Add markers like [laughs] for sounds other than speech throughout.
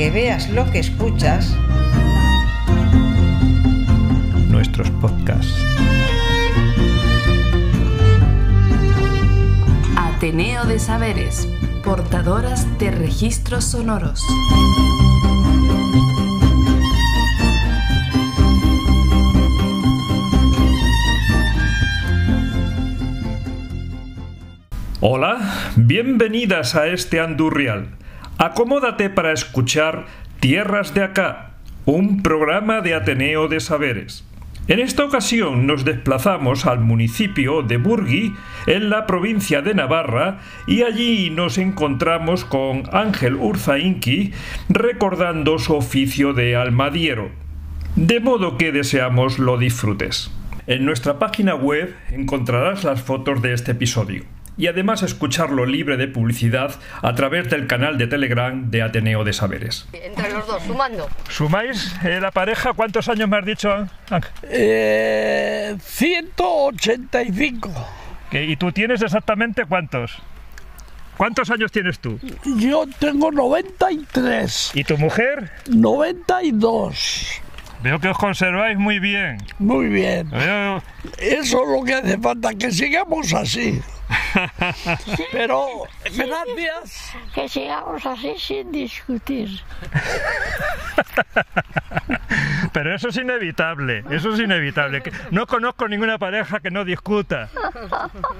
que veas lo que escuchas, nuestros podcasts. Ateneo de Saberes, portadoras de registros sonoros. Hola, bienvenidas a este Andurrial. Acomódate para escuchar Tierras de Acá, un programa de Ateneo de Saberes. En esta ocasión nos desplazamos al municipio de Burgui, en la provincia de Navarra, y allí nos encontramos con Ángel Urzainqui recordando su oficio de almadiero. De modo que deseamos lo disfrutes. En nuestra página web encontrarás las fotos de este episodio y además escucharlo libre de publicidad a través del canal de Telegram de Ateneo de Saberes. Entre los dos, sumando. ¿Sumáis eh, la pareja? ¿Cuántos años me has dicho? Ángel? Eh, 185. ¿Que- ¿Y tú tienes exactamente cuántos? ¿Cuántos años tienes tú? Yo tengo 93. ¿Y tu mujer? 92. Veo que os conserváis muy bien. Muy bien. Veo- Eso es lo que hace falta, que sigamos así. [laughs] Pero gracias. que sigamos así sin discutir. [laughs] Pero eso es inevitable, eso es inevitable. No conozco ninguna pareja que no discuta.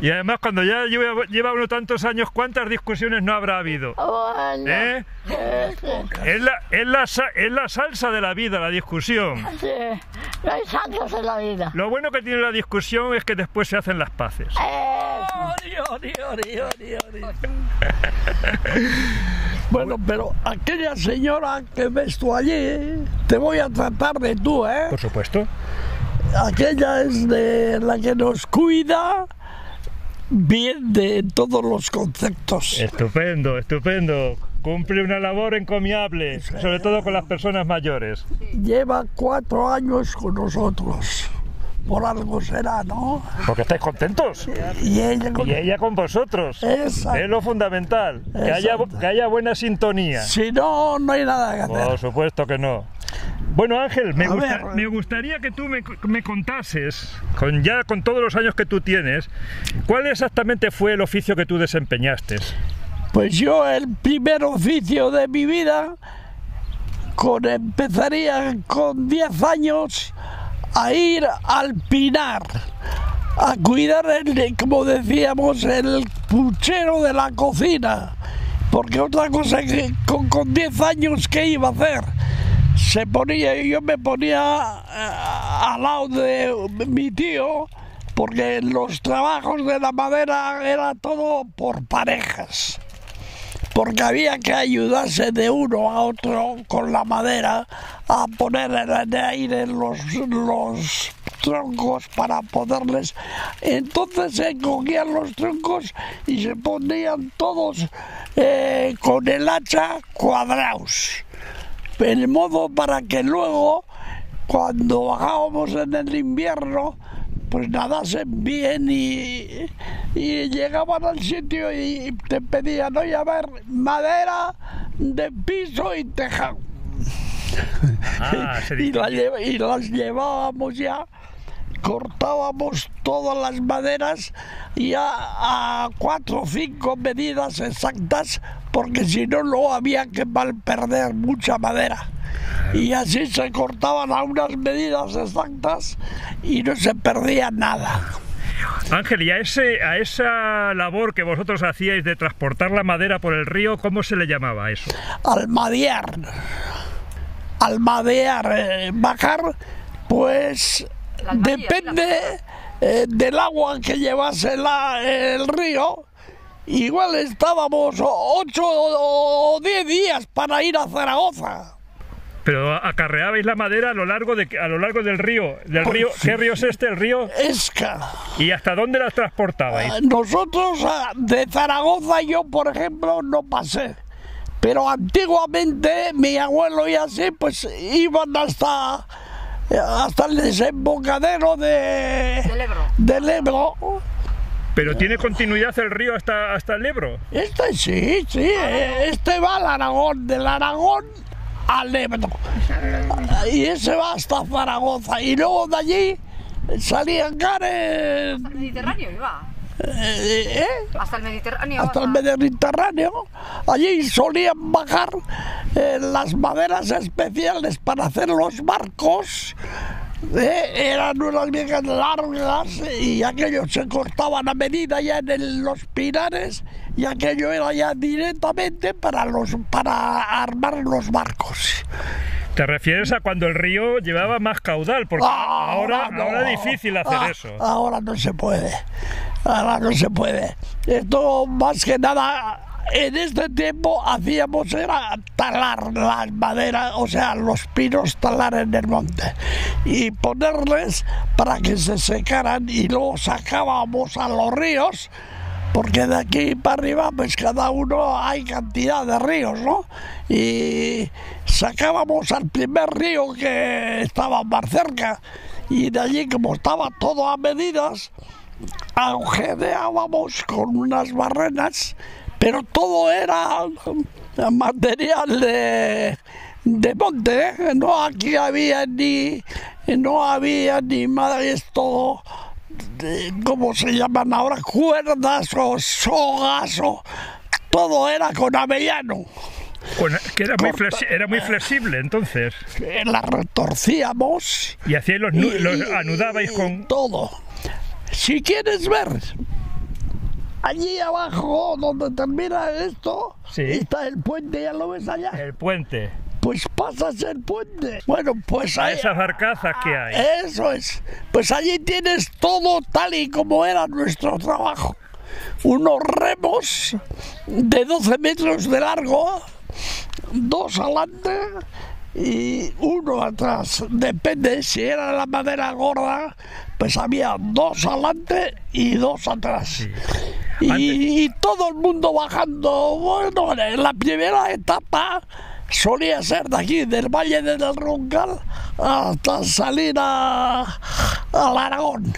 Y además cuando ya lleva, lleva uno tantos años, ¿cuántas discusiones no habrá habido? Bueno, ¿Eh? Es la, es, la, es la salsa de la vida, la discusión. sí, no hay santos en la vida. Lo bueno que tiene la discusión es que después se hacen las paces. Eh, Ori, ori, ori, ori, ori. Bueno, pero aquella señora que ves tú allí, te voy a tratar de tú, ¿eh? Por supuesto. Aquella es de la que nos cuida bien de todos los conceptos. Estupendo, estupendo. Cumple una labor encomiable, sobre todo con las personas mayores. Lleva cuatro años con nosotros. Por algo será, ¿no? Porque estáis contentos. Y ella con... Y ella con vosotros. Exacto. Es lo fundamental. Que haya, que haya buena sintonía. Si no, no hay nada que hacer. Por supuesto que no. Bueno, Ángel, me, A gusta- ver. me gustaría que tú me, me contases, con ya con todos los años que tú tienes, cuál exactamente fue el oficio que tú desempeñaste. Pues yo el primer oficio de mi vida con, empezaría con 10 años a ir al pinar, a cuidar, el, como decíamos, el puchero de la cocina. Porque otra cosa que con, con 10 años, ¿qué iba a hacer? Se ponía, yo me ponía eh, al lado de mi tío, porque los trabajos de la madera era todo por parejas porque había que ayudarse de uno a otro con la madera a poner en el aire los, los troncos para poderles... Entonces se cogían los troncos y se ponían todos eh, con el hacha cuadrados. El modo para que luego, cuando bajábamos en el invierno, pues nadasen bien y, y llegaban al sitio y te pedían, oye, a ver, madera de piso y tejado. [laughs] Ah, [laughs] se y, la y las llevábamos ya, cortábamos todas las maderas y a, cuatro o cinco medidas exactas, porque si no, luego había que mal perder mucha madera. Y así se cortaban a unas medidas exactas y no se perdía nada. Ángel, y a, ese, a esa labor que vosotros hacíais de transportar la madera por el río, ¿cómo se le llamaba eso? Almadear. Almadear, eh, bajar, pues depende eh, del agua que llevase la- el río. Igual estábamos ocho o diez días para ir a Zaragoza. Pero acarreabais la madera a lo largo, de, a lo largo del río. Del Pues río. ¿Qué río es este? El río. Esca. ¿Y hasta dónde las transportabais? Nosotros ah, de Zaragoza yo, por ejemplo, no pasé. Pero antiguamente mi abuelo y así, pues iban hasta, hasta el desembocadero de, Del Ebro. del Ebro. ¿Pero tiene continuidad el río hasta, hasta el Ebro? Este sí, sí, eh, este va al Aragón, del Aragón al. Y ese va hasta Zaragoza. Y luego de allí salían cares. Mediterráneo iba. eh, ¿eh? Hasta el Mediterráneo. hasta el Mediterráneo. Allí solían bajar eh, las maderas especiales para hacer los barcos. Eh, eran unas viejas largas y aquello se cortaban a medida ya en el- los pinares y aquello era ya directamente para los para armar los barcos. Te refieres a cuando el río llevaba más caudal, porque ahora, no. ahora es difícil hacer Ah, eso. Ahora no se puede. Ahora no se puede. Esto más que nada. En este tiempo hacíamos era talar las maderas, o sea, los pinos talar en el monte y ponerles para que se secaran y luego sacábamos a los ríos porque de aquí para arriba pues cada uno hay cantidad de ríos, ¿no? Y sacábamos al primer río que estaba más cerca y de allí como estaba todo a medidas, agujereábamos con unas barrenas, pero todo era material de, de monte, ¿eh? no aquí había ni no había ni más esto de- ¿cómo se llaman ahora? cuerdas o sogas o todo era con avellano. Con- que era muy, corta- era muy flexible entonces. Eh, La retorcíamos Y hacíais los, los y- anudabais y con. todo. Si quieres ver, allí abajo donde termina esto, Sí. está el puente, ¿ya lo ves allá? El puente. Pues pasas el puente. Bueno, pues ahí- esas barcazas que hay. Eso es. Pues allí tienes todo tal y como era nuestro trabajo. Unos remos de 12 metros de largo, dos adelante y uno atrás. Depende, si era la madera gorda, pues había dos adelante y dos atrás. Y, y todo el mundo bajando. Bueno, en la primera etapa solía ser de aquí, del Valle del Roncal, hasta salir a, al Aragón.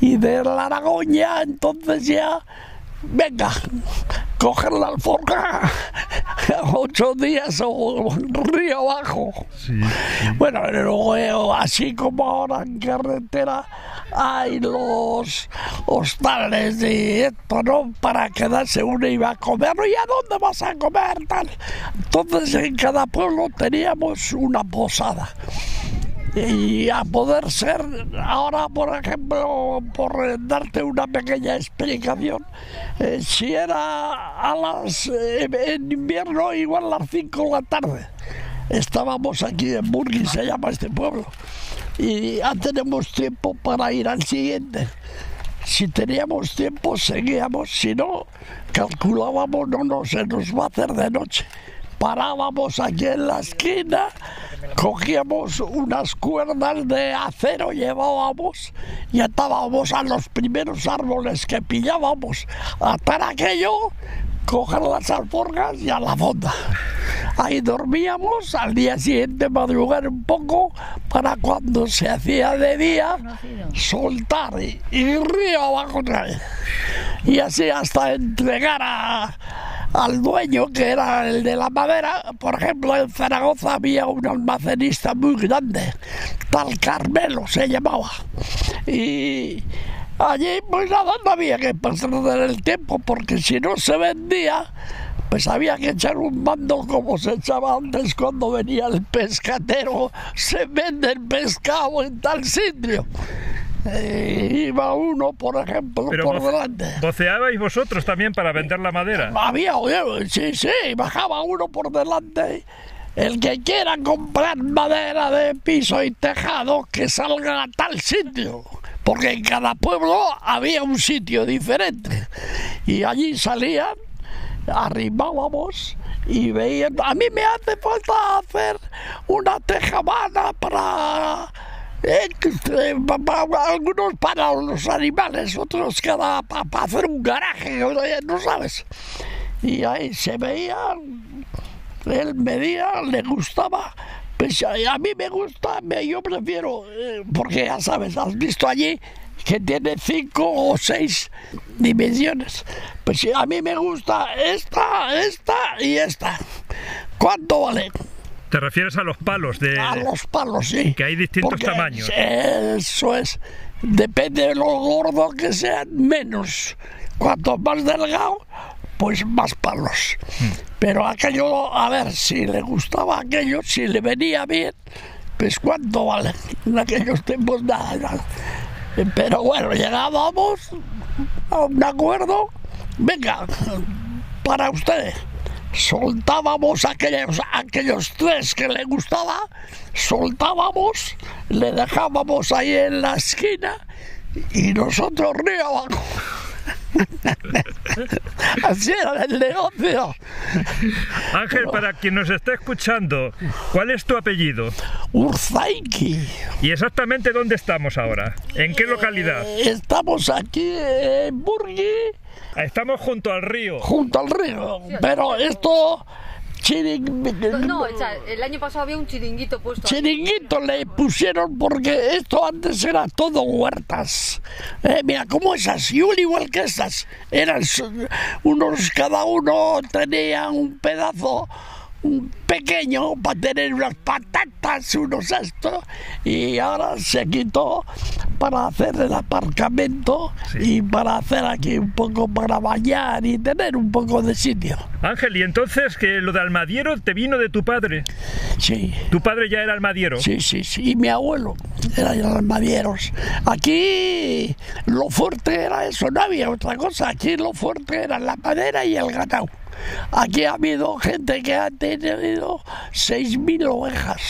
Y del Aragón ya, entonces ya, venga, coger la alforja, ocho días o río abajo. Bueno, luego así como ahora en carretera hay los hostales y esto, ¿no? Para quedarse uno iba a comer, ¿y a dónde vas a comer? Tal. Entonces en cada pueblo teníamos una posada. Y a poder ser, ahora por ejemplo, por eh, darte una pequeña explicación, eh, si era a las, eh, en invierno igual a las 5 de la tarde, estábamos aquí en Burgui, se llama este pueblo, y ya tenemos tiempo para ir al siguiente. Si teníamos tiempo, seguíamos, si no, calculábamos, no, no, se nos va a hacer de noche. Parábamos aquí en la esquina, cogíamos unas cuerdas de acero, llevábamos y atábamos a los primeros árboles que pillábamos, atar aquello, coger las alforjas y a la fonda. Ahí dormíamos, al día siguiente madrugar un poco para cuando se hacía de día soltar y, y río abajo otra vez. Y así hasta entregar a- al dueño que era el de la madera. Por ejemplo, en Zaragoza había un almacenista muy grande, tal Carmelo se llamaba. Y allí pues nada, no había que perder el tiempo porque si no se vendía pues había que echar un mando como se echaba antes cuando venía el pescatero. Se vende el pescado en tal sitio. Eh, iba uno, por ejemplo, Pero por delante. voceabais vosotros también para vender la madera. Había, sí, sí, bajaba uno por delante. El que quiera comprar madera de piso y tejado, que salga a tal sitio. Porque en cada pueblo había un sitio diferente. Y allí salían, arribábamos y veían. A mí me hace falta hacer una tejamana para. eh, eh, algunos para los animales, otros cada para hacer un garaje, oye, no sabes. Y ahí se veía, él medía, le gustaba. Pues a a mí me gusta, me- yo prefiero, eh, porque ya sabes, has visto allí que tiene cinco o seis dimensiones. Pues a mí me gusta esta, esta y esta. ¿Cuánto vale? Te refieres a los palos de... A los palos, sí. Que hay distintos Porque tamaños. Eso es. Depende de lo gordo que sean, menos. Cuanto más delgado, pues más palos. Hmm. Pero aquello, a ver, si le gustaba aquello, si le venía bien, pues cuánto vale. En aquellos tiempos nada, nada. Pero bueno, llegábamos a un acuerdo. Venga, para usted. Soltábamos aquellos, aquellos tres que le gustaba, soltábamos, le dejábamos ahí en la esquina y nosotros abajo. [laughs] Así era el negocio. Ángel, para quien nos esté escuchando, ¿cuál es tu apellido? Urzaiki. ¿Y exactamente dónde estamos ahora? ¿En qué localidad? Estamos aquí en Burgui, Estamos junto al río. junto al río. Pero esto, No, o sea, el año pasado había un chiringuito puesto. Chiringuito le pusieron porque esto antes era todo huertas. Eh, mira, como esas, y un igual que estas. Eran unos, cada uno tenía un pedazo pequeño para tener unas patatas, unos esto, y ahora se quitó para hacer el aparcamiento y para hacer aquí un poco para bañar y tener un poco de sitio. Ángel, y entonces que lo de almadiero te vino de tu padre. Sí. Tu padre ya era almadiero. Sí, sí, sí. Y mi abuelo los almadieros. Aquí lo fuerte era eso, no había otra cosa. Aquí lo fuerte era la madera y el ganado. Aquí ha habido gente que ha tenido 6.000 ovejas.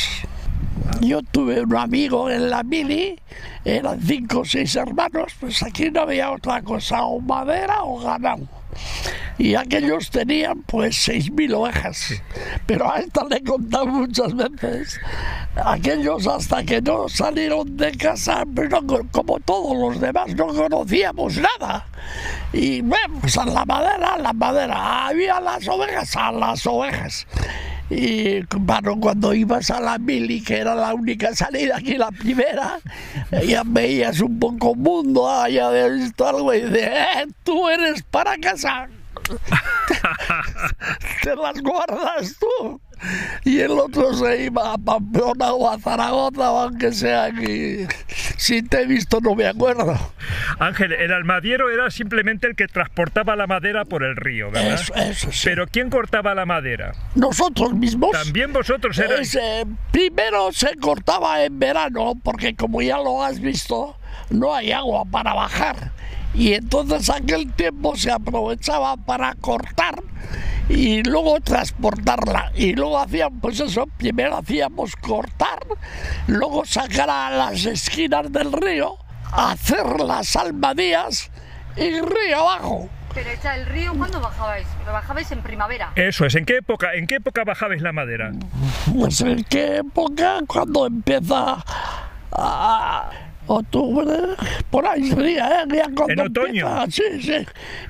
Yo tuve un amigo en la mili, eran cinco o seis hermanos, pues aquí no había otra cosa, o madera o ganado. Y aquellos tenían pues 6.000 ovejas. Pero a esta le he contado muchas veces. Aquellos hasta que no salieron de casa, pues no co- como todos los demás, no conocíamos nada. Y bueno, pues a la madera, a la madera. Había las ovejas, a las ovejas. Y bueno, cuando ibas a la mili, que era la única salida aquí, la primera, ya veías un poco mundo, ya había visto algo y dices, eh, tú eres para casa. [laughs] Te las guardas tú. [laughs] Y el otro se iba a Pamplona o a Zaragoza, o aunque sea aquí. Si te he visto, no me acuerdo. Ángel, el almadiero era simplemente el que transportaba la madera por el río, ¿verdad? Eso, eso sí. Pero ¿quién cortaba la madera? Nosotros mismos. También vosotros erais... Primero se cortaba en verano, porque como ya lo has visto, no hay agua para bajar. Y entonces aquel tiempo se aprovechaba para cortar y luego transportarla. Y luego hacían, pues eso, primero hacíamos cortar, luego sacar a las esquinas del río, hacer las almadías y río abajo. Pero echa el río, ¿cuándo bajabais? Lo bajabais en primavera. Eso es, ¿en qué época, en qué época bajabais la madera? Pues en qué época, cuando empieza a octubre, por ahí sería, ¿eh? Ya cuando En otoño. empieza, sí, sí.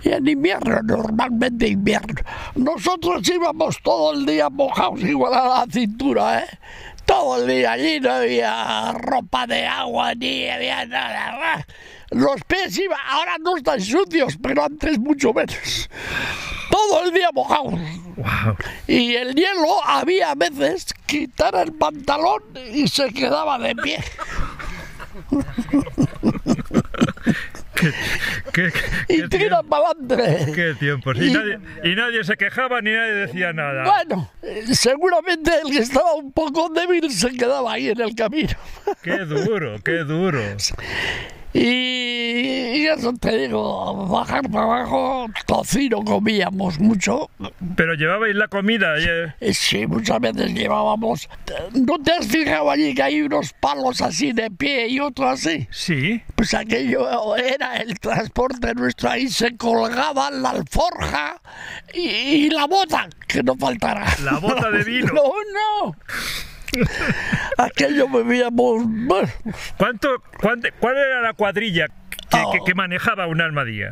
Y en invierno, normalmente invierno. Nosotros íbamos todo el día mojados igual a la cintura, ¿eh? Todo el día allí no había ropa de agua ni había nada. Los pies iban, ahora no están sucios, pero antes mucho menos. Todo el día mojados. Wow. Y el hielo había veces quitar el pantalón y se quedaba de pie. ¿Qué, qué, Y tira para adelante. qué tiempos. Y nadie, y nadie se quejaba ni nadie decía nada. Bueno, seguramente el que estaba un poco débil se quedaba ahí en el camino. Qué duro, qué duro. Y, eso te digo, bajar para abajo, tocino comíamos mucho. Pero llevabais la comida. eh, Eh, Sí, muchas veces llevábamos. ¿No te has fijado allí que hay unos palos así de pie y otros así? Sí. Pues aquello era el transporte nuestro, ahí se colgaban la alforja y, y la bota, que no faltará. La bota de [laughs] vino. No, no. Aquello bueno, ¿Cuánto, cuánto- ¿Cuál era la cuadrilla que, Oh. que- que manejaba un almadía?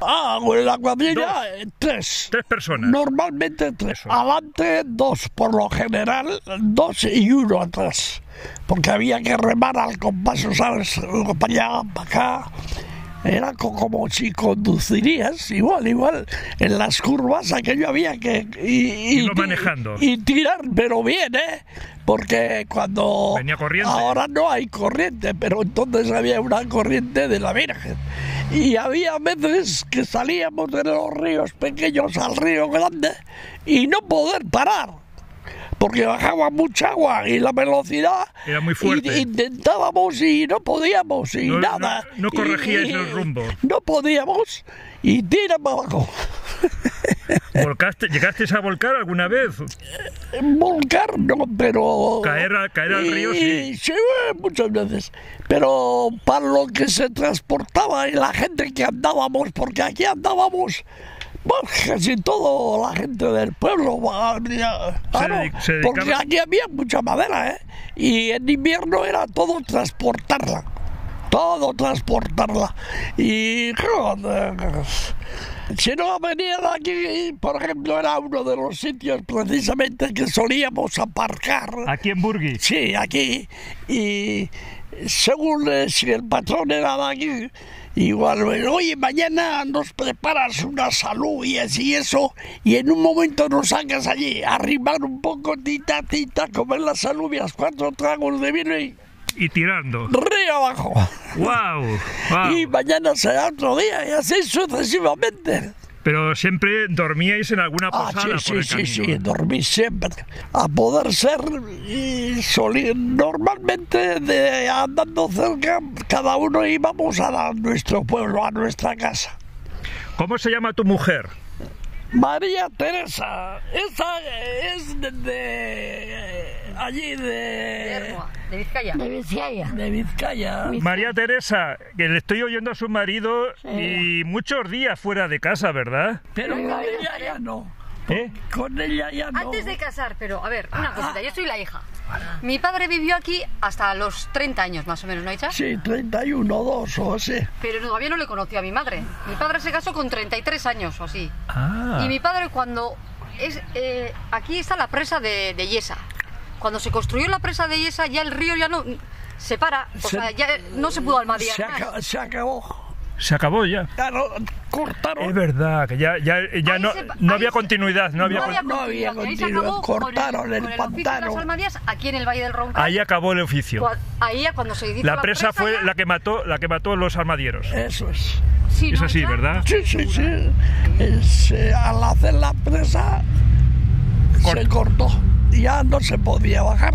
ah, bueno, la cuadrilla, Dos. eh, tres. Tres personas. Normalmente tres. Eso. Adelante dos, por lo general, dos y uno atrás. Porque había que remar al compás, ¿sabes? Para allá, para acá. Era co- como si conducirías, igual, igual. En las curvas aquello había que... Y, manejando. Y tirar, pero bien, ¿eh? Porque cuando... Venía corriente. Ahora no hay corriente, pero entonces había una corriente de la Virgen. Y había veces que salíamos de los ríos pequeños al río grande y no poder parar. Porque bajaba mucha agua y la velocidad. Era muy fuerte. intentábamos y no podíamos y No- nada. no- no corregíais y- el rumbo. No podíamos y tira para abajo. [laughs] ¿Volcaste, ¿Llegasteis a volcar alguna vez? Volcar no, pero... Caer a- caer al río, sí. Sí, eh, muchas veces. Pero para lo que se transportaba y la gente que andábamos, porque aquí andábamos... Pues casi toda la gente del pueblo, claro, se porque aquí había mucha madera, ¿eh? Y en invierno era todo transportarla, todo transportarla. Y joder, si no venían aquí, por ejemplo, era uno de los sitios precisamente que solíamos aparcar. Aquí en Burgui. Sí, aquí. Y según eh, si el patrón era de aquí, igual, oye, mañana nos preparas una salud y eso, y en un momento nos sacas allí, arrimar un poco, tita, tita, comer las alubias, cuatro tragos de vino y Y tirando. río abajo. ¡Wow! Y mañana será otro día, y así sucesivamente. Pero siempre dormíais en alguna Ah, posada sí, por sí, el sí, camino. sí, dormí siempre. A poder ser, y soli- normalmente de, andando cerca, cada uno íbamos a la- nuestro pueblo, a nuestra casa. ¿Cómo se llama tu mujer? María Teresa, esa es de, de- allí de, de Vizcaya. De Vizcaya. de Vizcaya. María Teresa, que le estoy oyendo a su marido y muchos días fuera de casa, ¿verdad? Pero con ella ya no. ¿Eh? Con ella ya no. Antes de casar, pero a ver, una cosita, yo soy la hija. Mi padre vivió aquí hasta los 30 años más o menos, ¿no, Icha? Sí, 31, 2 o así. Pero todavía no le conoció a mi madre. Mi padre se casó con 33 años o así. Ah. Y mi padre cuando... es eh, Aquí está la presa de, de Yesa. Cuando se construyó la presa de Yesa ya el río ya no... Se para, o Se- sea, ya no se pudo almadear Se, más. aca- se acabó. Se acabó ya. Cortaron. Es verdad, que ya, ya, ya no, se- no había se- continuidad, no había, con- no había se continuidad. acabó con Cortaron el con oficio de pantano. las almadías aquí en el Valle del Roncal. Ahí acabó el oficio. Ahí ya cuando se hizo La presa fue ya- la que mató, la que mató a los armadieros. Eso es. Sí, Es ¿no, así, Icha? ¿verdad? Sí, sí, sí. Es, eh, al hacer la presa se cortó. Ya no se podía bajar.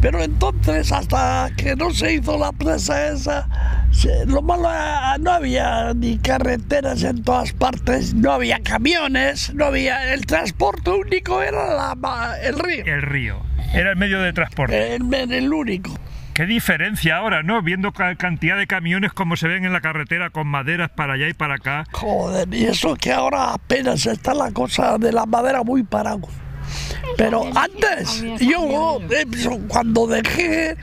Pero entonces, hasta que no se hizo la presa esa, se- lo malo era, no había ni carreteras en todas partes, no había camiones, no había. El transporte único era la el río. El río. Era el medio de transporte. El, el único. Qué diferencia ahora, ¿no? Viendo ca- cantidad de camiones como se ven en la carretera con maderas para allá y para acá. Joder, y eso que ahora apenas está la cosa de la madera muy parado. Pero antes, yo eh, cuando dejé eh,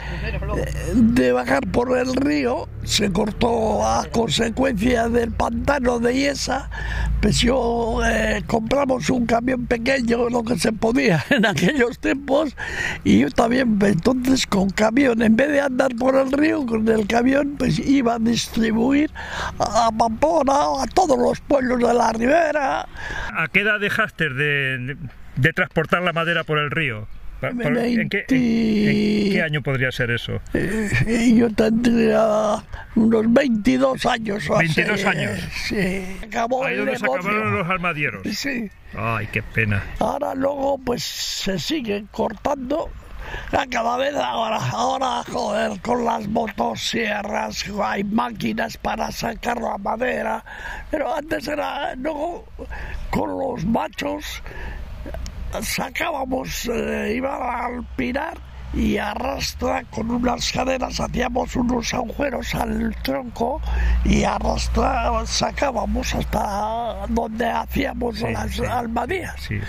de bajar por el río, se cortó a consecuencia del pantano de Yesa, pues yo eh, compramos un camión pequeño, lo que se podía [laughs] en aquellos tiempos, y yo también, entonces con camión, en vez de andar por el río con el camión, pues iba a distribuir a Pamplona, a todos los pueblos de la ribera, ¿A qué edad dejaste de, de transportar la madera por el río? Pa- ¿En qué, en- en qué año podría ser eso? Eh, yo tendría unos 22 años o así. 22 años. Sí. Acabó Ahí donde se acabaron los armadieros. Sí. Ay, qué pena. Ahora luego pues se sigue cortando. Cada vez ahora, ahora, joder, con las motosierras hay máquinas para sacar la madera. Pero antes era, no, con los machos sacábamos, eh, iba al pinar y arrastra con unas cadenas hacíamos unos agujeros al tronco y arrastra sacábamos hasta donde hacíamos las sí. almadías. Sí.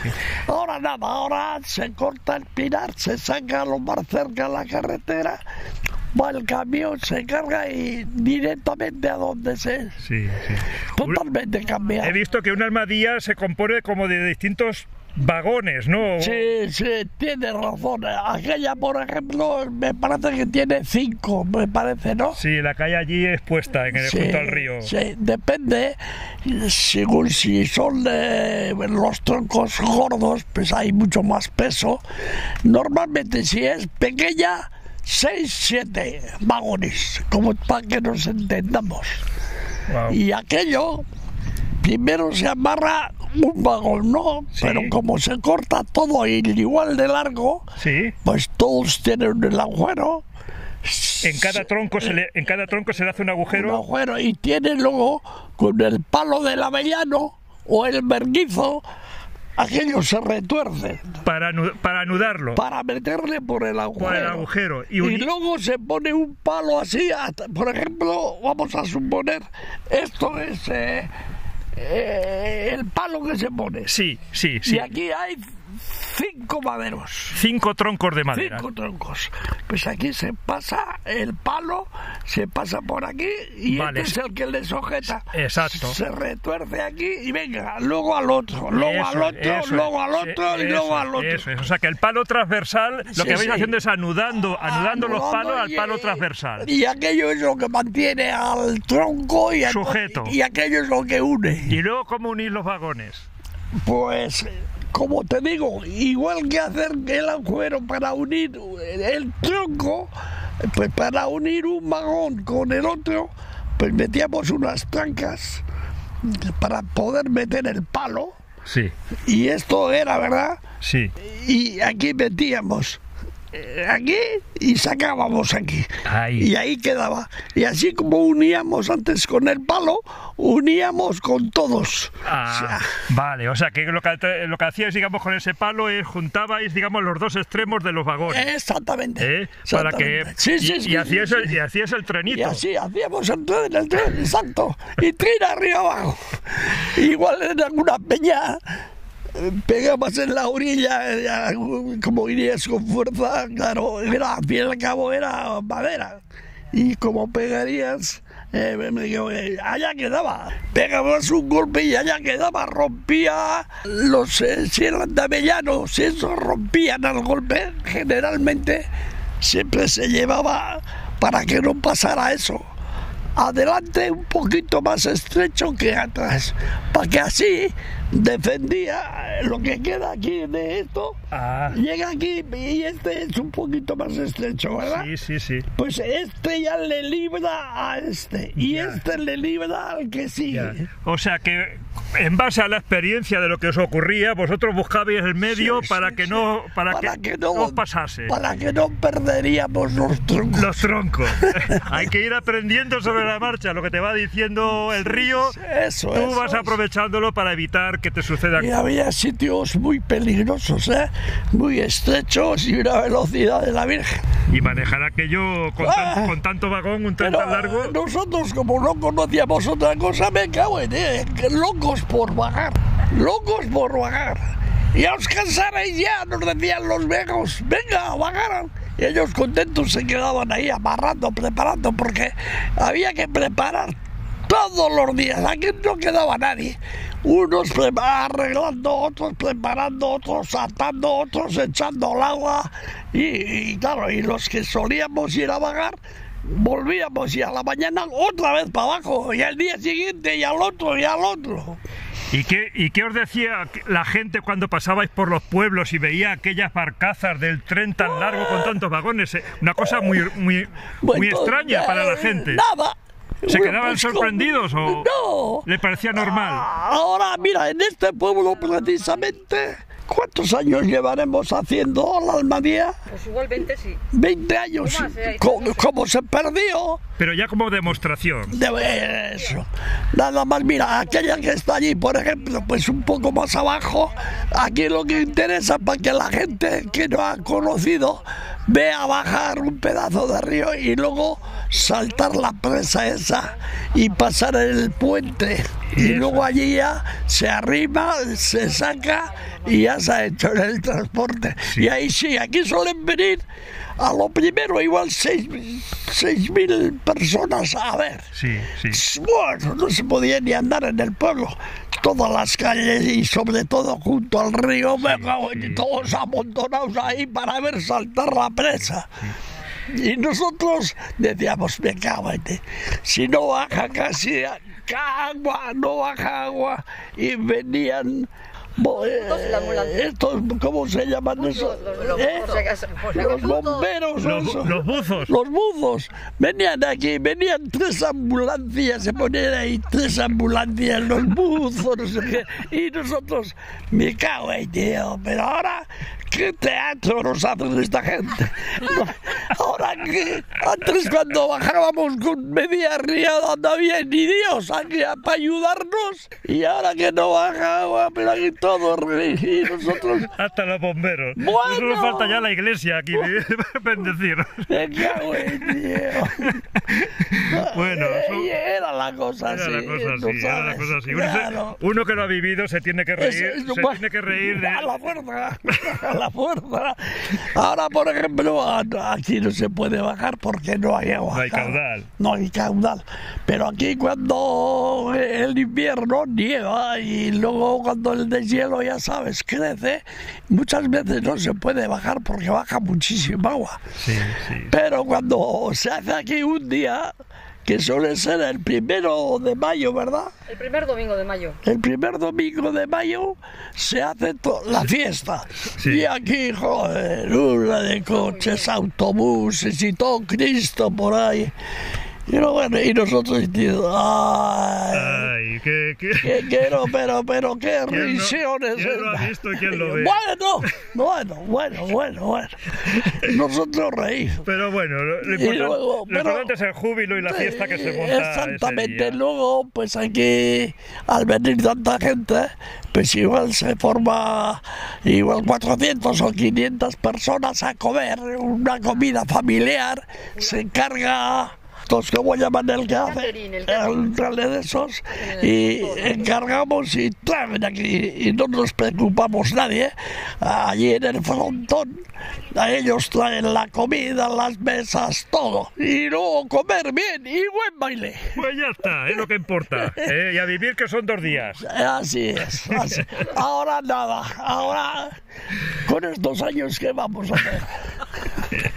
Ahora nada, ahora se corta el pinar, se saca lo más cerca de la carretera, va el camión, se carga y directamente a donde se... sí. Totalmente cambiado. He visto que una armadilla se compone como de distintos vagones, ¿no? Sí, sí, tiene razón. Aquella, por ejemplo, me parece que tiene cinco, me parece, ¿no? Sí, la calle allí es puesta en el, Sí, junto al río. sí, depende, según si son los troncos gordos, pues hay mucho más peso. Normalmente si es pequeña, 6, 7 vagones, como para que nos entendamos. Y aquello, primero se amarra un vagón, ¿no? Sí. Pero como se corta todo igual de largo, Sí. pues todos tienen el agujero. En cada tronco se le, en cada tronco se le hace un un agujero. agujero y tiene luego con el palo del avellano o el merguizo, aquello se retuerce para, anu- para anudarlo. para meterle por el agujero. Por el agujero. Y luego se pone un palo así, hasta- por ejemplo, vamos a suponer, esto es eh, eh, el palo que se pone. Sí, sí, sí. Y aquí hay cinco maderos. Cinco troncos de madera. Cinco troncos. Pues aquí se pasa el palo, se pasa por aquí y Vale. este es el que le sujeta. Exacto. Se retuerce aquí y venga, luego al otro, luego Eso, al otro, eso luego al otro y luego al otro. Eso es. O sea que el palo transversal, lo Sí, que vais sí. haciendo es anudando, anudando los Anudando palos al y- palo transversal. Y aquello es lo que mantiene al tronco y, a- Sujeto. y aquello es lo que une. Y luego, ¿cómo unís los vagones? Pues, como te digo, igual que hacer el agujero para unir el tronco, pues para unir un vagón con el otro, pues metíamos unas trancas para poder meter el palo. Sí, Y esto era, ¿verdad? sí. Y aquí metíamos aquí y sacábamos aquí. Ahí. Y ahí quedaba. Y así como uníamos antes con el palo, uníamos con todos. Ah, vale, o sea que lo que, lo que hacíais, digamos, con ese palo es juntabais, digamos, los dos extremos de los vagones. Exactamente. ¿eh? Para que. Exactamente. Sí, sí, y, sí, y hacíais sí, el, y hacíais el Y trenito. así hacíamos el tren, el tren, exacto. Y tira arriba abajo. Igual en alguna peña eh, pegabas en la orilla, como irías con fuerza, claro, era, al fin y al cabo era madera. Y como pegarías, eh, eh, allá quedaba. Pegabas un golpe y allá quedaba, rompía los, eh, si eran de avellano, si esos rompían al golpe, generalmente siempre se llevaba para que no pasara eso adelante un poquito más estrecho que atrás, para que así defendía lo que queda aquí de esto. Ah, Llega aquí y este es un poquito más estrecho, ¿verdad? sí, sí, sí. Pues este ya le libra a este y Ya. este le libra al que Ya. sigue. O sea que en base a la experiencia de lo que os ocurría, vosotros buscabais el medio Sí, para sí, que sí. no para, Para que, que no- pasase Para que no perderíamos los troncos. los troncos. [laughs] Hay que ir aprendiendo sobre la marcha lo que te va diciendo el río. Eso Tú eso vas es. aprovechándolo para evitar que te sucedan Y había sitios muy peligrosos, ¿eh? muy estrechos y una velocidad de la Virgen. y manejar aquello con, tan- Ah. con tanto vagón, un tren tan largo. nosotros como no conocíamos otra cosa, me cago en eh, que locos por vagar, locos por vagar. Ya os cansaréis ya, nos decían los viejos, venga, vagaran. Y ellos contentos se quedaban ahí amarrando, preparando, porque había que preparar todos los días, aquí no quedaba nadie. Unos arreglando, otros preparando, otros atando, otros echando el agua. Y, y claro, y los que solíamos ir a vagar, volvíamos y a la mañana otra vez para abajo, y al día siguiente y al otro y al otro. ¿Y qué, ¿Y qué os decía la gente cuando pasabais por los pueblos y veía aquellas barcazas del tren tan largo con tantos vagones? Eh, Una cosa muy, muy, muy extraña para la gente. Nada. ¿Se quedaban pues, sorprendidos o No. le parecía normal? Ahora, mira, en este pueblo precisamente, ¿cuántos años llevaremos haciendo la almadía? Pues igual 20 sí. 20 años. Como se perdió. Pero ya como demostración. De eso. Nada más, mira, aquella que está allí, por ejemplo, pues un poco más abajo, aquí lo que interesa para que la gente que no ha conocido vea bajar un pedazo de río y luego saltar la presa esa y pasar el puente. Y luego allí ya se arrima, se saca y ya se ha hecho el transporte. Y ahí sí, aquí suelen venir a lo primero igual seis, seis mil personas a ver. Sí, sí. Bueno, no se podía ni andar en el pueblo. todas las calles y sobre todo junto al río, en- todos amontonados ahí para ver saltar la presa. Y nosotros decíamos, en ti. Si no baja casi agua, no baja agua. Y venían... estos, ¿Cómo se llaman esos? ¿Eh? Los bomberos. Los, los buzos. Los buzos venían aquí, venían tres ambulancias, se ponían ahí tres ambulancias, los buzos, no sé qué. Y nosotros, me cago en tío, pero ahora, ¿qué teatro nos hacen esta gente? [laughs] Ahora que antes cuando bajábamos con media riada no había ni Dios aquí para ayudarnos, y ahora que no baja pero aquí todo, y nosotros, Hasta los bomberos. Bueno. Solo falta ya la iglesia aquí [laughs] bendecir. me cago en tío. [laughs] Bueno, Eh, era la cosa Era así. la cosa ¿no así, era la cosa así. Uno, Claro. uno que lo ha vivido se tiene que Es- reír, es- se bueno, tiene que reír de... A la fuerza, a la fuerza. Ahora, por ejemplo, aquí no se puede bajar porque no hay agua. No hay caudal. No hay caudal. Pero aquí cuando el invierno nieva y luego cuando el ya sabes, crece, muchas veces no se puede bajar porque baja muchísima agua. Sí, sí. Pero cuando se hace aquí un día, que suele ser el primero de mayo, ¿verdad? El primer domingo de mayo. El primer domingo de mayo se hace la fiesta. Sí. Y aquí, joder, una de coches, autobuses y todo Cristo por ahí. Y, no, bueno, y nosotros ay, Ay, qué... qué... que quiero, pero, pero qué ¿Quién no- risiones. quién lo ha visto quién lo ve? Bueno, bueno, bueno, bueno, bueno. Nosotros reímos. Pero bueno, lo, importante, luego, lo pero- importante es el júbilo y la fiesta que se monta Exactamente. ese día. Luego, pues aquí, al venir tanta gente, pues igual se forma igual 400 o 500 personas a comer una comida familiar. Se encarga. Entonces, ¿cómo llaman el que hace? catering, el trale de esos. Y encargamos y traen aquí. Y no nos preocupamos nadie. Allí en el frontón, a ellos traen la comida, las mesas, todo. Y luego comer bien y buen baile. Pues ya está, es lo que importa. ¿eh? Y a vivir que son dos días. Así es. así. Ahora nada. Ahora, con estos años, ¿qué vamos a hacer? [laughs]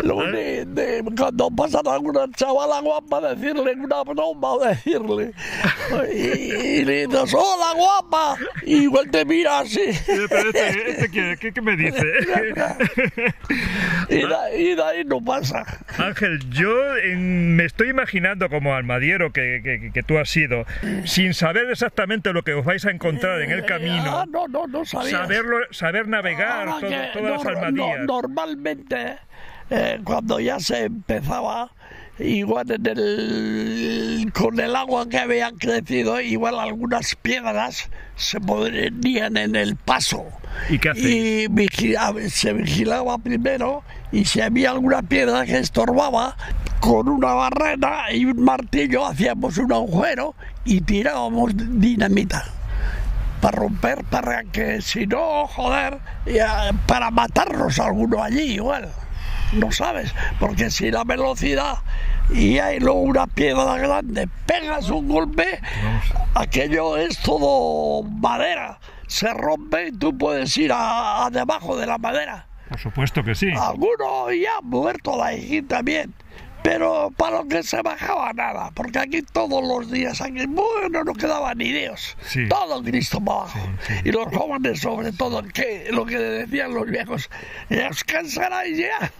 De- cuando pasan alguna chavala guapa, decirle una broma o decirle. Y, y le dices, hola guapa. Y igual te mira así. Eh, Pero este, este ¿qué, qué, qué me dice? [laughs] Y de, y de ahí no pasa. Ángel, yo en- me estoy imaginando como almadiero que, que- que tú has sido, sin saber exactamente lo que os vais a encontrar en el Ah, camino, no, no, no sabía. saberlo, saber navegar todo- todas las nor- almadías. no- normalmente, eh, cuando ya se empezaba, igual en el, con el agua que había crecido, igual algunas piedras se ponían en el paso. ¿Y qué hacéis? Y vigila- se vigilaba primero y si había alguna piedra que estorbaba, con una barrena y un martillo hacíamos un agujero y tirábamos dinamita para romper, para que si no, joder, para matarnos a alguno allí igual. No sabes, porque si la velocidad y hay luego una piedra grande, pegas un golpe, aquello es todo madera, se rompe y tú puedes ir a, a debajo de la madera. Por supuesto que sí. Alguno ya muerto la hijita también. Pero para lo que se bajaba nada, porque aquí todos los días, aquí, bueno, no quedaba ni Dios. Sí. Todo Cristo para abajo. Y los jóvenes, sobre todo, que lo que decían los viejos, ya os cansaráis ya.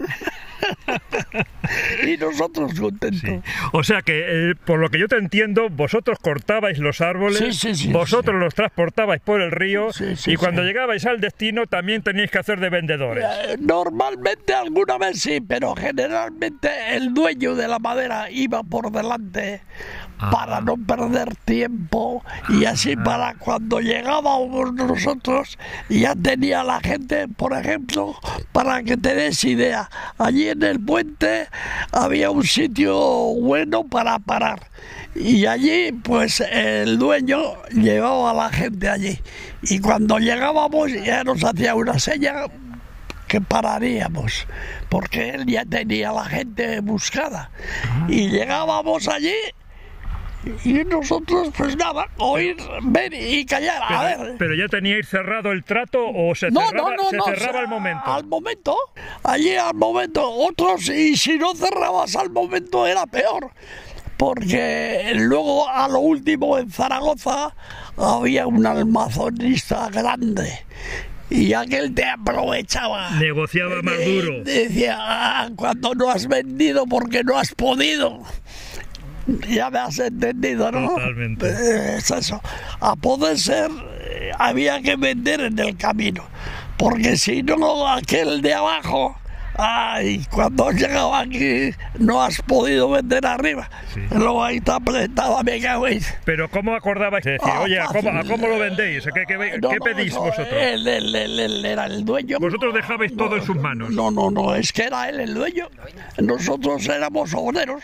[laughs] y nosotros contentos. Sí. O sea que, eh, por lo que yo te entiendo, vosotros cortabais los árboles, Sí, sí, sí, vosotros los transportabais por el río Sí, sí, y cuando sí. llegabais al destino también teníais que hacer de vendedores. Eh, Normalmente alguna vez sí, pero generalmente el dueño de la madera iba por delante para no perder tiempo. Y así para cuando llegábamos nosotros ya tenía la gente, por ejemplo, para que te des idea, allí en el puente había un sitio bueno para parar. Y allí pues el dueño llevaba a la gente allí. Y cuando llegábamos ya nos hacía una seña que pararíamos, porque él ya tenía la gente buscada. Y llegábamos allí Y nosotros, pues nada, oír, ver y callar. a ver. pero ya teníais cerrado el trato o se No, cerraba, no, no, se no, cerraba al momento. Al momento, allí al momento, otros, y si no cerrabas al momento era peor. Porque luego a lo último en Zaragoza había un almacenista grande [laughs] y aquel te aprovechaba. Negociaba más duro. Decía, "Ah, cuando no has vendido porque no has podido. Ya me has entendido, ¿no? Totalmente. Eh, Es eso. A poder ser, eh, había que vender en el camino. Porque si no, aquel de abajo, ay, cuando has llegado aquí, no has podido vender arriba. Sí. Luego ahí te apretaba, me cago en... Pero ¿cómo acordabais? de decir, Ah, oye, ¿a cómo, a fácil. cómo lo vendéis? ¿Qué, qué- No, qué no, pedís no, vosotros? Él, él- él- él era el dueño. Vosotros dejabais todo en sus manos. No, no, no, es que era él el dueño. Nosotros éramos obreros.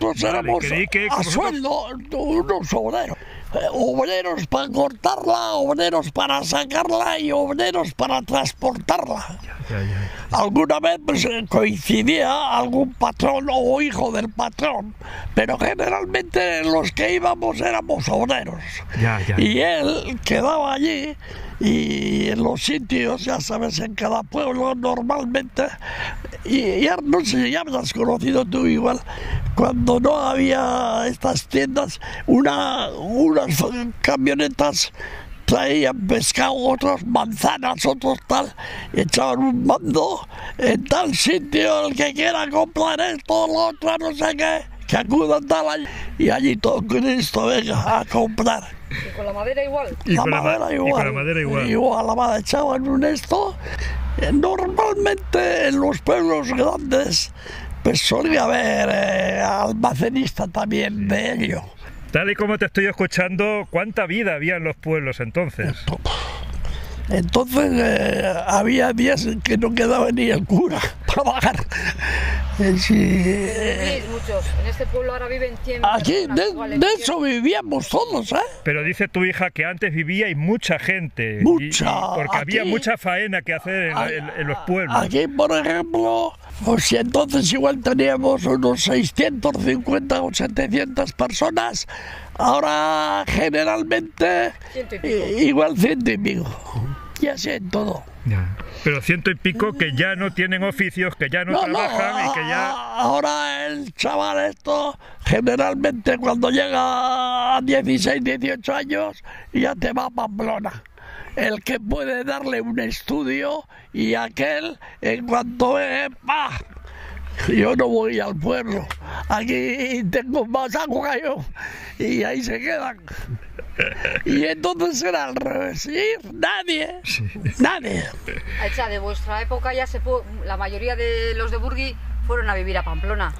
Nosotros Vale, éramos creí que a vosotros- sueldo unos obreros. Eh, Obreros para cortarla, obreros para sacarla y obreros para transportarla. Ya, ya. Alguna vez pues, eh, coincidía algún patrón o hijo del patrón, pero generalmente los que íbamos éramos obreros. Y él quedaba allí y en los sitios, ya sabes, en cada pueblo normalmente, y ya no sé si ya me has conocido tú igual, cuando no había estas tiendas, una, unas camionetas traían pescado, otros manzanas, otros tal, y echaban un mando en tal sitio, el que quiera comprar esto, lo otro, no sé qué, que acudan tal allí, y allí todo Cristo venga a comprar. Y con la madera igual. Y la madera y igual. con la madera igual. Igual, la madera echaban un esto. Eh, Normalmente en los pueblos grandes pues solía haber eh, almacenista también de ello. Tal y como te estoy escuchando, ¿cuánta vida había en los pueblos entonces? Entonces eh, había días en que no quedaba ni el cura para bajar. Eh, sí, muchos. En este pueblo ahora viven 100 aquí de, eso vivíamos todos, ¿eh? Pero dice tu hija que antes vivía y mucha gente. Mucha. y- porque había mucha faena que hacer en, en- en los pueblos. Aquí, por ejemplo, pues si entonces igual teníamos unos 650 o 700 personas, ahora generalmente Ciento y pico. i- igual ciento y pico. Y así en todo. Ya. Pero ciento y pico que ya no tienen oficios, que ya no, trabajan y que ya... Ahora el chaval esto, generalmente cuando llega a 16, 18 años, ya te va a Pamplona. El que puede darle un estudio y aquel, en cuanto ve, ¡pah! Yo no voy al pueblo. Aquí tengo más agua yo. Y ahí se quedan. [laughs] Y entonces era al revés. Ir, nadie. Nadie. O sea, de vuestra época ya se fue, la mayoría de los de Burgui fueron a vivir a Pamplona.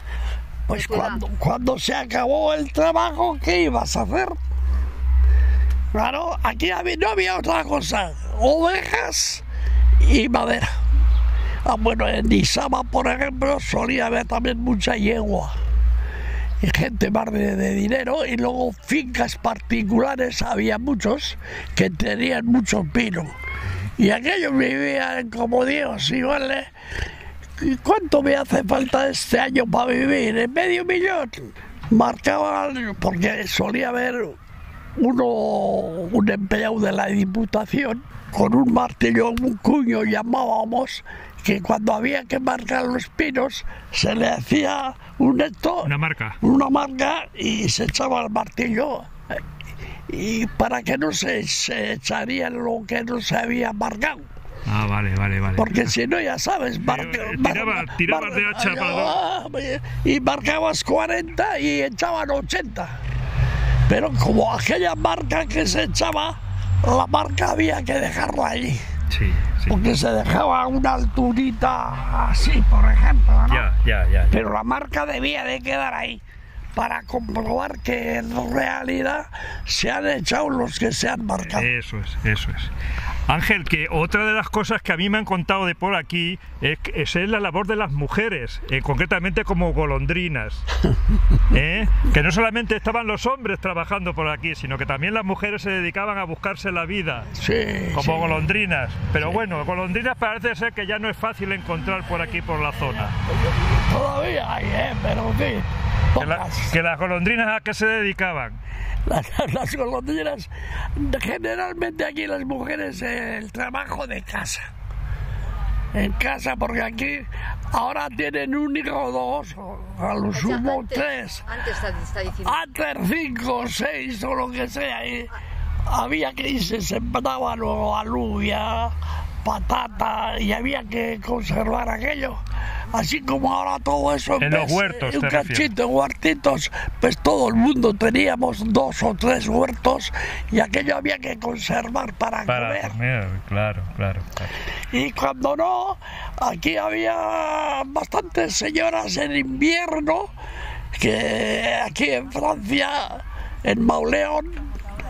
Pues cuando, cuando se acabó el trabajo, ¿qué ibas a hacer? Claro, aquí había- no había otra cosa. Ovejas y madera. Ah, bueno, en Isama, por ejemplo, solía haber también mucha yegua. Y gente más de, de dinero. Y luego fincas particulares, había muchos que tenían mucho pino. Y aquellos vivían como Dios, igual. ¿eh? ¿Y cuánto me hace falta este año para vivir? ¿En medio millón? Marcaban, porque solía haber uno, un empleado de la Diputación, con un martillo, un cuño llamábamos, que cuando había que marcar los pinos, se le hacía un esto, Una marca. una marca y se echaba el martillo. Y para que no se, se echaría lo que no se había marcado. Ah, vale, vale, vale. Porque [laughs] si no, ya sabes, marca- eh, mar- tiraba- tirabas de hacha para- y marcabas 40 y echaban 80. Pero como aquella marca que se echaba, la marca había que dejarla allí. Sí. Porque se dejaba una alturita así, por ejemplo, ¿no? Ya, ya, ya. Pero la marca debía de quedar ahí para comprobar que en realidad se han echado los que se han marcado. Eso es, eso es. Ángel, que otra de las cosas que a mí me han contado de por aquí es, que- es la labor de las mujeres, eh, concretamente como golondrinas. [laughs] ¿eh? Que no solamente estaban los hombres trabajando por aquí, sino que también las mujeres se dedicaban a buscarse la vida Sí, como sí. golondrinas. Pero bueno, golondrinas parece ser que ya no es fácil encontrar por aquí, por la zona. Todavía hay, ¿eh? Pero sí. La-. Que las golondrinas a qué se dedicaban. Las, las golondrinas, generalmente aquí las mujeres el trabajo de casa. En casa, porque aquí ahora tienen un hijo o dos, a lo sumo antes- tres. Antes está, diciendo. Antes cinco, seis o lo que sea. y había que y se sembraba luego alubia, patata y había que conservar aquello. Así como ahora todo eso En los huertos, Un huertitos, pues todo el mundo teníamos dos o tres huertos y aquello había que conservar para, Para comer. comer, claro, claro. claro. Y cuando no, aquí había bastantes señoras en invierno que aquí en Francia, en Mauleón,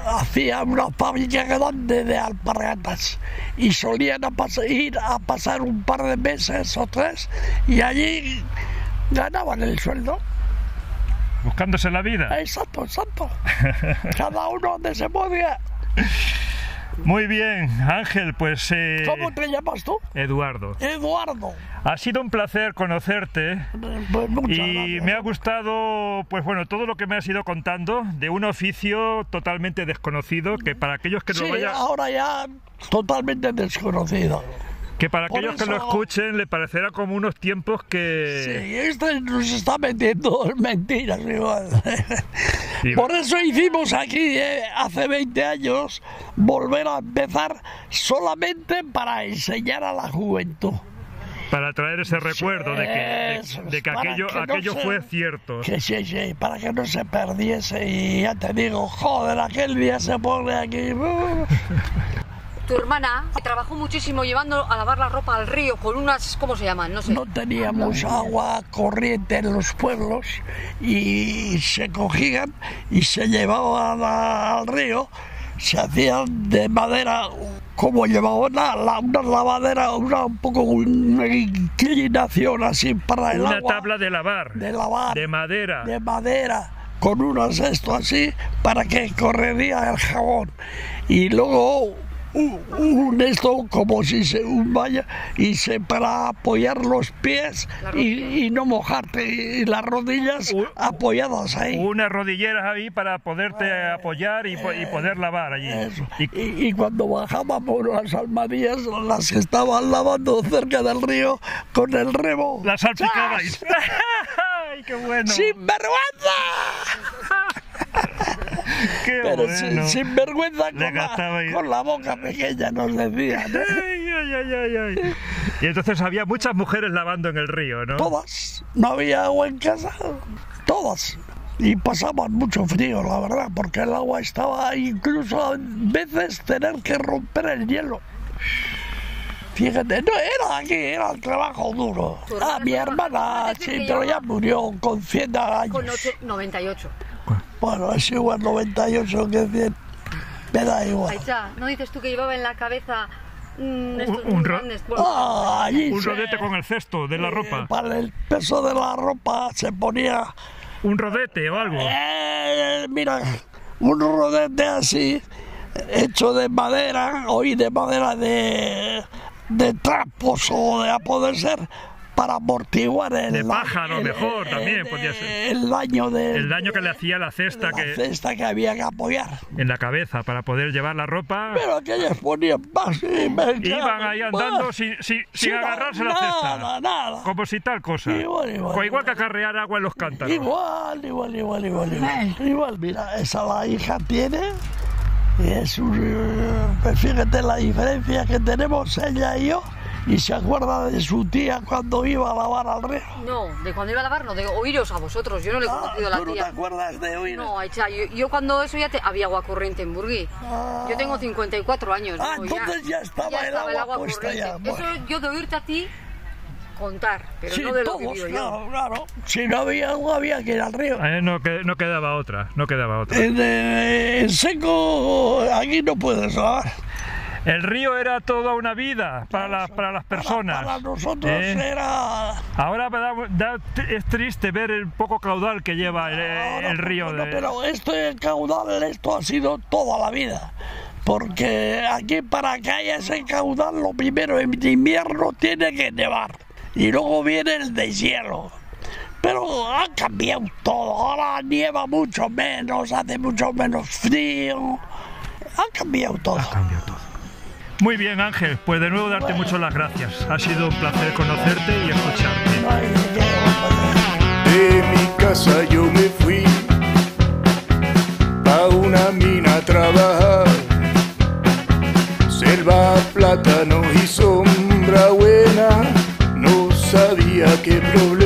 hacían una fábrica grande de alpargatas y solían a ir a pasar un par de meses o tres y allí ganaban el sueldo. Buscándose la vida. Exacto, exacto. Cada uno donde se podía. Muy bien, Ángel, pues eh, ¿Cómo te llamas tú? Eduardo. Eduardo. Ha sido un placer conocerte Pues muchas y gracias. me ha gustado, pues bueno, todo lo que me has ido contando de un oficio totalmente desconocido que para aquellos que Sí, lo vayan, ahora ya totalmente desconocido. Que para por aquellos que lo escuchen le parecerá como unos tiempos que Sí, este nos está metiendo en [laughs] mentiras igual. Sí. Por eso hicimos aquí, eh, hace 20 años, volver a empezar solamente para enseñar a la juventud. para traer ese recuerdo de que, de- que aquello, que no aquello se- fue cierto. Que sí, sí, para que no se perdiese. Y ya te digo, joder, aquel día se pone aquí. Tu hermana trabajó muchísimo llevando a lavar la ropa al río con unas. ¿Cómo se llaman? No sé. No teníamos agua corriente en los pueblos y se cogían y se llevaban al río, se hacían de madera, como llevaban una, la- una lavadera, una, un poco una inclinación así para el Una agua, tabla de lavar, de lavar, de madera. de madera, con unos esto así, para que correría el jabón. Y luego un, un esto como si se un vaya y se para apoyar los pies y, y no mojarte y las rodillas apoyadas ahí. Unas rodilleras ahí para poderte apoyar y, y poder lavar allí. Y- Y, cuando bajábamos las almadillas, las estaban lavando cerca del río con el remo. la salpicabais. [laughs] ¡Ay, qué bueno! ¡Sin vergüenza! [laughs] ¡Qué Pero bueno! sin, sin vergüenza con la, con la boca pequeña, nos decían. Ay, ay, ay, ay, ay. Y entonces había muchas mujeres lavando en el río, ¿no? Todas. No había agua en casa. Todas. Y pasaban mucho frío, la verdad, porque el agua estaba incluso a veces tener que romper el hielo. Fíjate, no era aquí, era el trabajo duro. Ah, mi hermana, sí, pero ya murió con 100 años. Con ocho- 98. Bueno, es igual 98 que 100. Me da igual. Aicha, ¿no dices tú que llevaba en la cabeza mm, estos Un muy ro- grandes? Bueno, Ah, allí Un rodete con el cesto de la eh, ropa. Para el peso de la ropa se ponía Un rodete o algo. Eh, mira, un rodete así, hecho de madera, hoy de madera de, de trapos o de a poder ser, para amortiguar el De el- mejor, el- también el- podía ser. El daño de El daño que le hacía la cesta la que, cesta que había que apoyar. en la cabeza para poder llevar la ropa. Pero aquellos ponían más y me Iban ahí andando sin, sin, sin agarrarse la nada, cesta. Nada, Como si tal cosa. Igual, igual, O igual igual. que acarrear agua en los cántaros. Igual, igual, igual, igual, igual. Igual, mira, esa la hija tiene. Y es un. eh, Pues fíjate la diferencia que tenemos ella y yo. Y se acuerda de su tía cuando iba a lavar al río. no, de cuando iba a lavar, no, de oíros a vosotros. Yo no le he Ah, conocido a la ¿Tú no te tía. acuerdas de oír? No, Aicha, yo, yo cuando eso ya te, había agua corriente en Burgui. Yo tengo 54 años. Ah, ¿no? entonces ya estaba el agua puesta ya, bueno. Eso yo de oírte a ti contar, pero Sí, no de lo que todos, yo. claro, claro. Si no había agua, había que ir al río. Eh, no, que- no quedaba otra, no quedaba otra. En, eh, en seco, aquí no puedes lavar. El río era toda una vida para las, para las personas. Para, para nosotros ¿eh? era. Ahora me da- da- es triste ver el poco caudal que lleva el, Ahora, el río. bueno, de- Pero este caudal, esto ha sido toda la vida. Porque aquí para que haya ese caudal, lo primero en invierno tiene que nevar. Y luego viene el deshielo. Pero ha cambiado todo. Ahora nieva mucho menos, hace mucho menos frío. Ha cambiado todo. Muy bien, Ángel. Pues de nuevo darte muchas las gracias. Ha sido un placer conocerte y escucharte. De mi casa yo me fui a una mina a trabajar. Selva, plátano y sombra buena, no sabía qué problema.